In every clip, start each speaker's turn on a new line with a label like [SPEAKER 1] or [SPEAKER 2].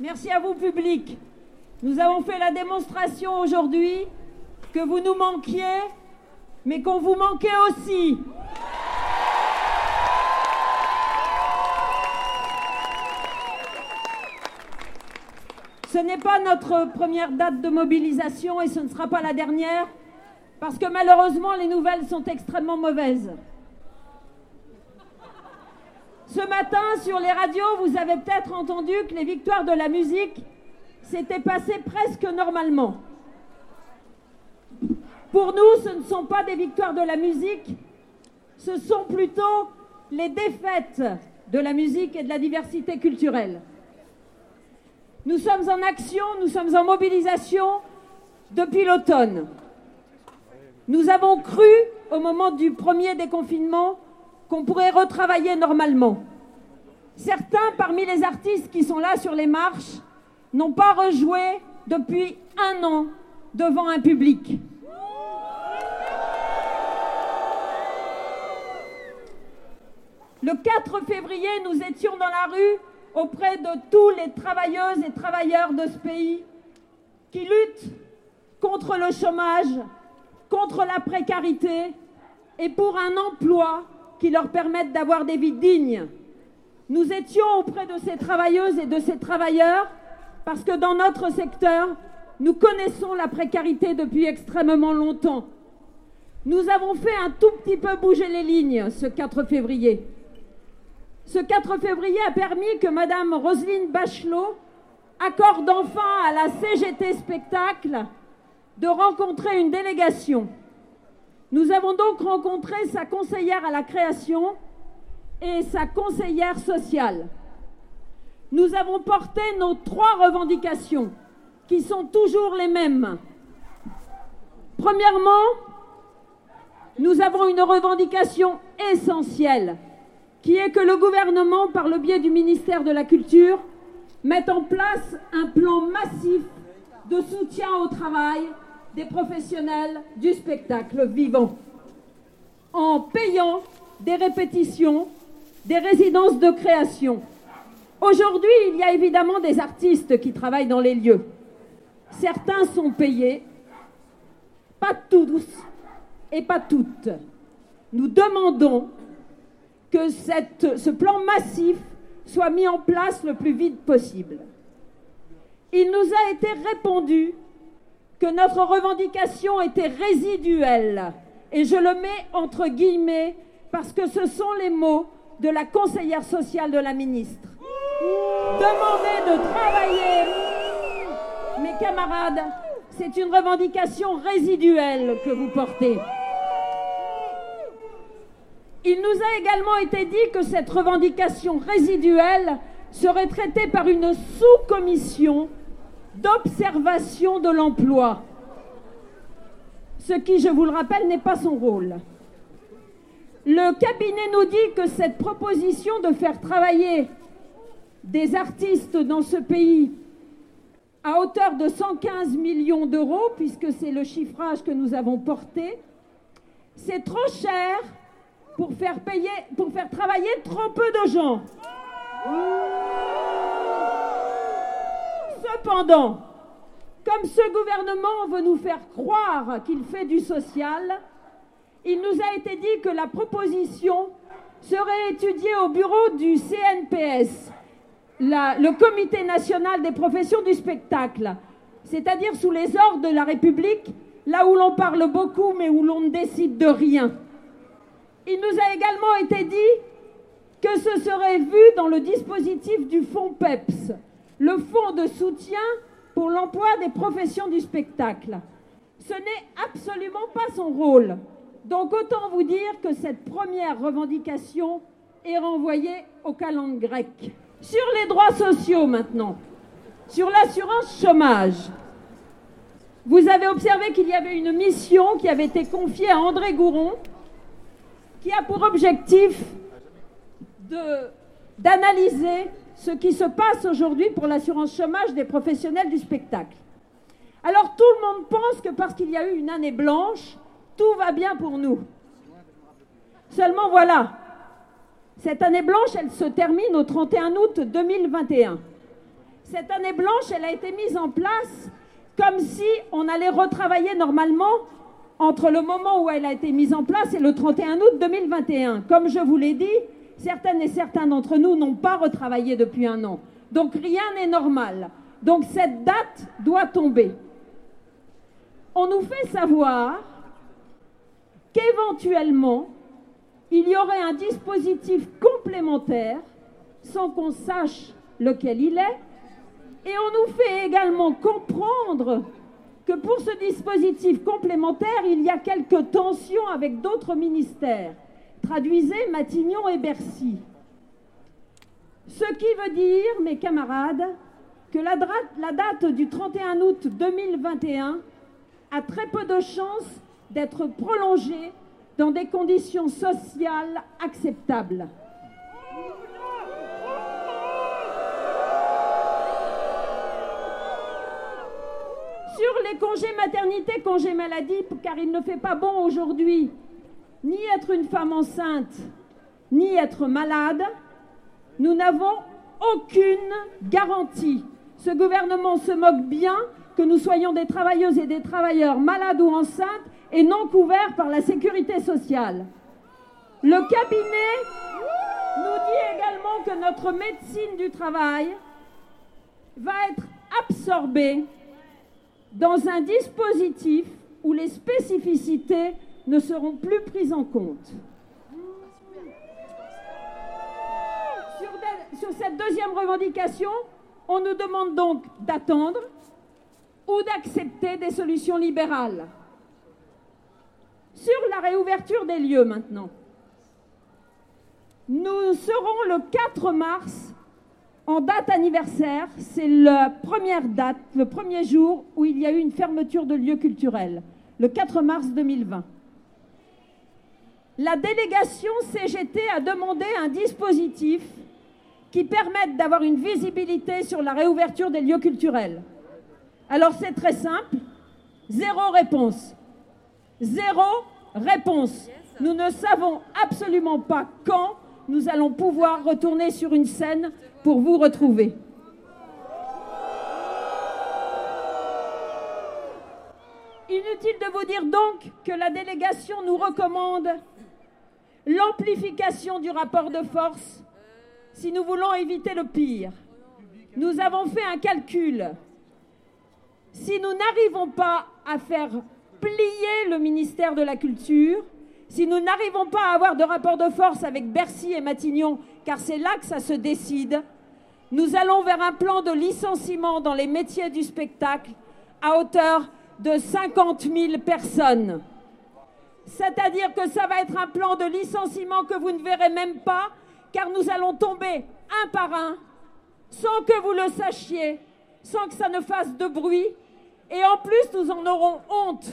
[SPEAKER 1] Merci à vous, public. Nous avons fait la démonstration aujourd'hui que vous nous manquiez, mais qu'on vous manquait aussi. Ce n'est pas notre première date de mobilisation et ce ne sera pas la dernière, parce que malheureusement les nouvelles sont extrêmement mauvaises. Ce matin, sur les radios, vous avez peut-être entendu que les victoires de la musique s'étaient passées presque normalement. Pour nous, ce ne sont pas des victoires de la musique, ce sont plutôt les défaites de la musique et de la diversité culturelle. Nous sommes en action, nous sommes en mobilisation depuis l'automne. Nous avons cru, au moment du premier déconfinement, qu'on pourrait retravailler normalement. Certains parmi les artistes qui sont là sur les marches n'ont pas rejoué depuis un an devant un public. Le 4 février, nous étions dans la rue auprès de tous les travailleuses et travailleurs de ce pays qui luttent contre le chômage, contre la précarité et pour un emploi qui leur permette d'avoir des vies dignes. Nous étions auprès de ces travailleuses et de ces travailleurs parce que dans notre secteur, nous connaissons la précarité depuis extrêmement longtemps. Nous avons fait un tout petit peu bouger les lignes ce 4 février. Ce 4 février a permis que Madame Roselyne Bachelot accorde enfin à la CGT Spectacle de rencontrer une délégation. Nous avons donc rencontré sa conseillère à la création et sa conseillère sociale. Nous avons porté nos trois revendications, qui sont toujours les mêmes. Premièrement, nous avons une revendication essentielle, qui est que le gouvernement, par le biais du ministère de la Culture, mette en place un plan massif de soutien au travail des professionnels du spectacle vivant, en payant des répétitions, des résidences de création. Aujourd'hui, il y a évidemment des artistes qui travaillent dans les lieux. Certains sont payés, pas tous et pas toutes. Nous demandons que ce plan massif soit mis en place le plus vite possible. Il nous a été répondu que notre revendication était résiduelle. Et je le mets entre guillemets parce que ce sont les mots de la conseillère sociale de la ministre. Demander de travailler, mes camarades, c'est une revendication résiduelle que vous portez. Il nous a également été dit que cette revendication résiduelle serait traitée par une sous-commission d'observation de l'emploi, ce qui, je vous le rappelle, n'est pas son rôle. Le cabinet nous dit que cette proposition de faire travailler des artistes dans ce pays à hauteur de 115 millions d'euros, puisque c'est le chiffrage que nous avons porté, c'est trop cher pour faire, payer, pour faire travailler trop peu de gens. Cependant, comme ce gouvernement veut nous faire croire qu'il fait du social, il nous a été dit que la proposition serait étudiée au bureau du CNPS, le Comité national des professions du spectacle, c'est-à-dire sous les ordres de la République, là où l'on parle beaucoup mais où l'on ne décide de rien. Il nous a également été dit que ce serait vu dans le dispositif du fonds PEPS, le fonds de soutien pour l'emploi des professions du spectacle. Ce n'est absolument pas son rôle. Donc autant vous dire que cette première revendication est renvoyée au calendrier grec. Sur les droits sociaux maintenant, sur l'assurance chômage, vous avez observé qu'il y avait une mission qui avait été confiée à André Gouron, qui a pour objectif d'analyser ce qui se passe aujourd'hui pour l'assurance chômage des professionnels du spectacle. Alors tout le monde pense que parce qu'il y a eu une année blanche, tout va bien pour nous. Seulement voilà, cette année blanche, elle se termine au 31 août 2021. Cette année blanche, elle a été mise en place comme si on allait retravailler normalement entre le moment où elle a été mise en place et le 31 août 2021. Comme je vous l'ai dit, certaines et certains d'entre nous n'ont pas retravaillé depuis un an. Donc rien n'est normal. Donc cette date doit tomber. On nous fait savoir qu'éventuellement, il y aurait un dispositif complémentaire sans qu'on sache lequel il est. Et on nous fait également comprendre que pour ce dispositif complémentaire, il y a quelques tensions avec d'autres ministères. Traduisez Matignon et Bercy. Ce qui veut dire, mes camarades, que la, date du 31 août 2021 a très peu de chances d'être prolongée dans des conditions sociales acceptables. Sur les congés maternité, congés maladie, car il ne fait pas bon aujourd'hui ni être une femme enceinte, ni être malade, nous n'avons aucune garantie. Ce gouvernement se moque bien que nous soyons des travailleuses et des travailleurs malades ou enceintes et non couverts par la sécurité sociale. Le cabinet nous dit également que notre médecine du travail va être absorbée dans un dispositif où les spécificités ne seront plus prises en compte. Sur, cette deuxième revendication, on nous demande donc d'attendre ou d'accepter des solutions libérales. Sur la réouverture des lieux maintenant, nous serons le 4 mars en date anniversaire. C'est la première date, le premier jour où il y a eu une fermeture de lieux culturels, le 4 mars 2020. La délégation CGT a demandé un dispositif qui permette d'avoir une visibilité sur la réouverture des lieux culturels. Alors c'est très simple, zéro réponse. Zéro réponse. Nous ne savons absolument pas quand nous allons pouvoir retourner sur une scène pour vous retrouver. Inutile de vous dire donc que la délégation nous recommande l'amplification du rapport de force si nous voulons éviter le pire. Nous avons fait un calcul. Si nous n'arrivons pas à faire plier le ministère de la Culture, si nous n'arrivons pas à avoir de rapport de force avec Bercy et Matignon, car c'est là que ça se décide, nous allons vers un plan de licenciement dans les métiers du spectacle à hauteur de 50 000 personnes. C'est-à-dire que ça va être un plan de licenciement que vous ne verrez même pas, car nous allons tomber un par un, sans que vous le sachiez, sans que ça ne fasse de bruit. Et en plus, nous en aurons honte,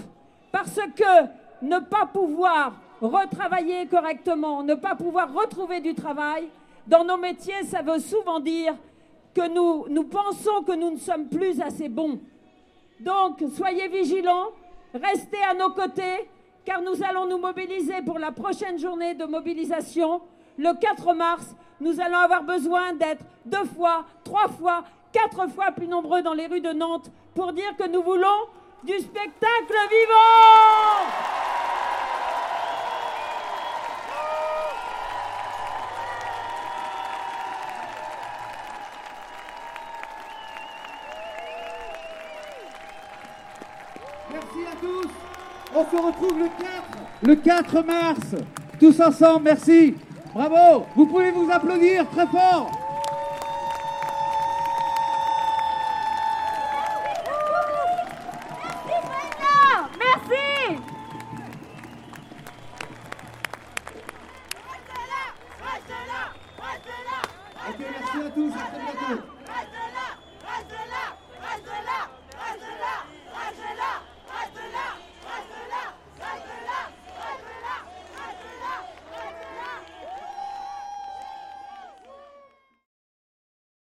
[SPEAKER 1] parce que ne pas pouvoir retravailler correctement, ne pas pouvoir retrouver du travail, dans nos métiers, ça veut souvent dire que nous, nous pensons que nous ne sommes plus assez bons. Donc, soyez vigilants, restez à nos côtés, car nous allons nous mobiliser pour la prochaine journée de mobilisation. Le 4 mars, nous allons avoir besoin d'être deux fois, trois fois, quatre fois plus nombreux dans les rues de Nantes pour dire que nous voulons du spectacle vivant.
[SPEAKER 2] se retrouve le 4, le 4 mars. Tous ensemble, merci. Bravo. Vous pouvez vous applaudir très fort. Ok, merci à tous, à bientôt. Reste là, reste là, reste là.